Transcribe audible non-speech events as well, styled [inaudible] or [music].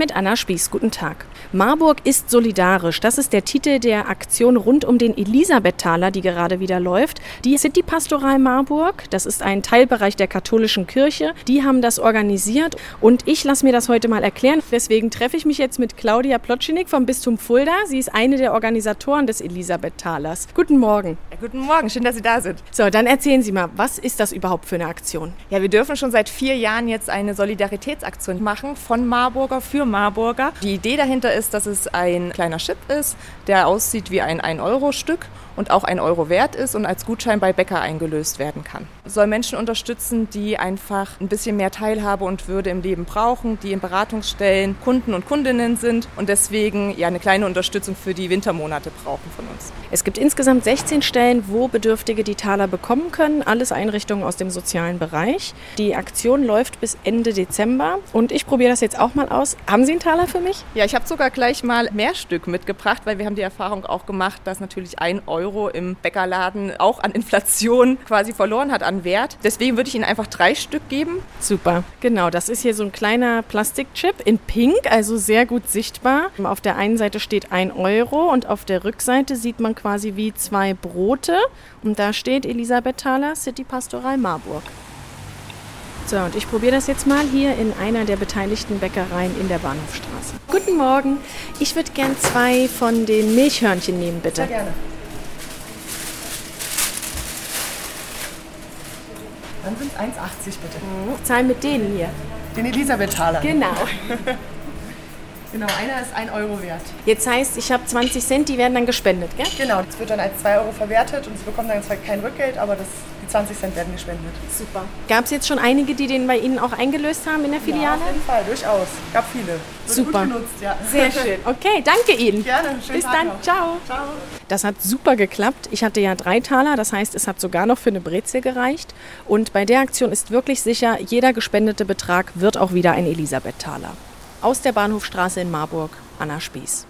Mit Anna Spieß, guten Tag. Marburg ist solidarisch. Das ist der Titel der Aktion rund um den Elisabethaler, die gerade wieder läuft. Die City Pastoral Marburg, das ist ein Teilbereich der katholischen Kirche, die haben das organisiert und ich lasse mir das heute mal erklären. Deswegen treffe ich mich jetzt mit Claudia Plotschinick vom Bistum Fulda. Sie ist eine der Organisatoren des Elisabethalers. Guten Morgen. Guten Morgen, schön, dass Sie da sind. So, dann erzählen Sie mal, was ist das überhaupt für eine Aktion? Ja, wir dürfen schon seit vier Jahren jetzt eine Solidaritätsaktion machen von Marburger für Marburger. Die Idee dahinter ist, dass es ein kleiner Chip ist, der aussieht wie ein 1-Euro-Stück und auch ein Euro wert ist und als Gutschein bei Bäcker eingelöst werden kann. Es soll Menschen unterstützen, die einfach ein bisschen mehr Teilhabe und Würde im Leben brauchen, die in Beratungsstellen Kunden und Kundinnen sind und deswegen ja eine kleine Unterstützung für die Wintermonate brauchen von uns. Es gibt insgesamt 16 Stellen, wo Bedürftige die Taler bekommen können, alles Einrichtungen aus dem sozialen Bereich. Die Aktion läuft bis Ende Dezember und ich probiere das jetzt auch mal aus. Haben Sie einen Taler für mich? Ja, ich habe sogar gleich mal mehr Stück mitgebracht, weil wir haben die Erfahrung auch gemacht, dass natürlich ein Euro Euro im Bäckerladen auch an Inflation quasi verloren hat an Wert. Deswegen würde ich Ihnen einfach drei Stück geben. Super, genau. Das ist hier so ein kleiner Plastikchip in Pink, also sehr gut sichtbar. Auf der einen Seite steht ein Euro und auf der Rückseite sieht man quasi wie zwei Brote. Und da steht Elisabeth Thaler, City Pastoral Marburg. So, und ich probiere das jetzt mal hier in einer der beteiligten Bäckereien in der Bahnhofstraße. Guten Morgen. Ich würde gern zwei von den Milchhörnchen nehmen, bitte. Sehr gerne. Dann sind es 1,80 bitte. Ich zahle mit denen hier. Den Elisabethaler. Genau. [laughs] Genau, einer ist 1 Euro wert. Jetzt heißt, ich habe 20 Cent, die werden dann gespendet, gell? Genau, das wird dann als 2 Euro verwertet und Sie bekommen dann zwar kein Rückgeld, aber das, die 20 Cent werden gespendet. Super. Gab es jetzt schon einige, die den bei Ihnen auch eingelöst haben in der Ja, Filiale? auf jeden Fall, durchaus. Gab viele. Wird Super. gut genutzt, ja. Sehr schön. Okay, danke Ihnen. Gerne, schönen Bis Tag dann. noch. Ciao. Ciao. Das hat super geklappt. Ich hatte ja drei Taler, das heißt, es hat sogar noch für eine Brezel gereicht. Und bei der Aktion ist wirklich sicher, jeder gespendete Betrag wird auch wieder ein Elisabeth-Taler. Aus der Bahnhofstraße in Marburg, Anna Spieß.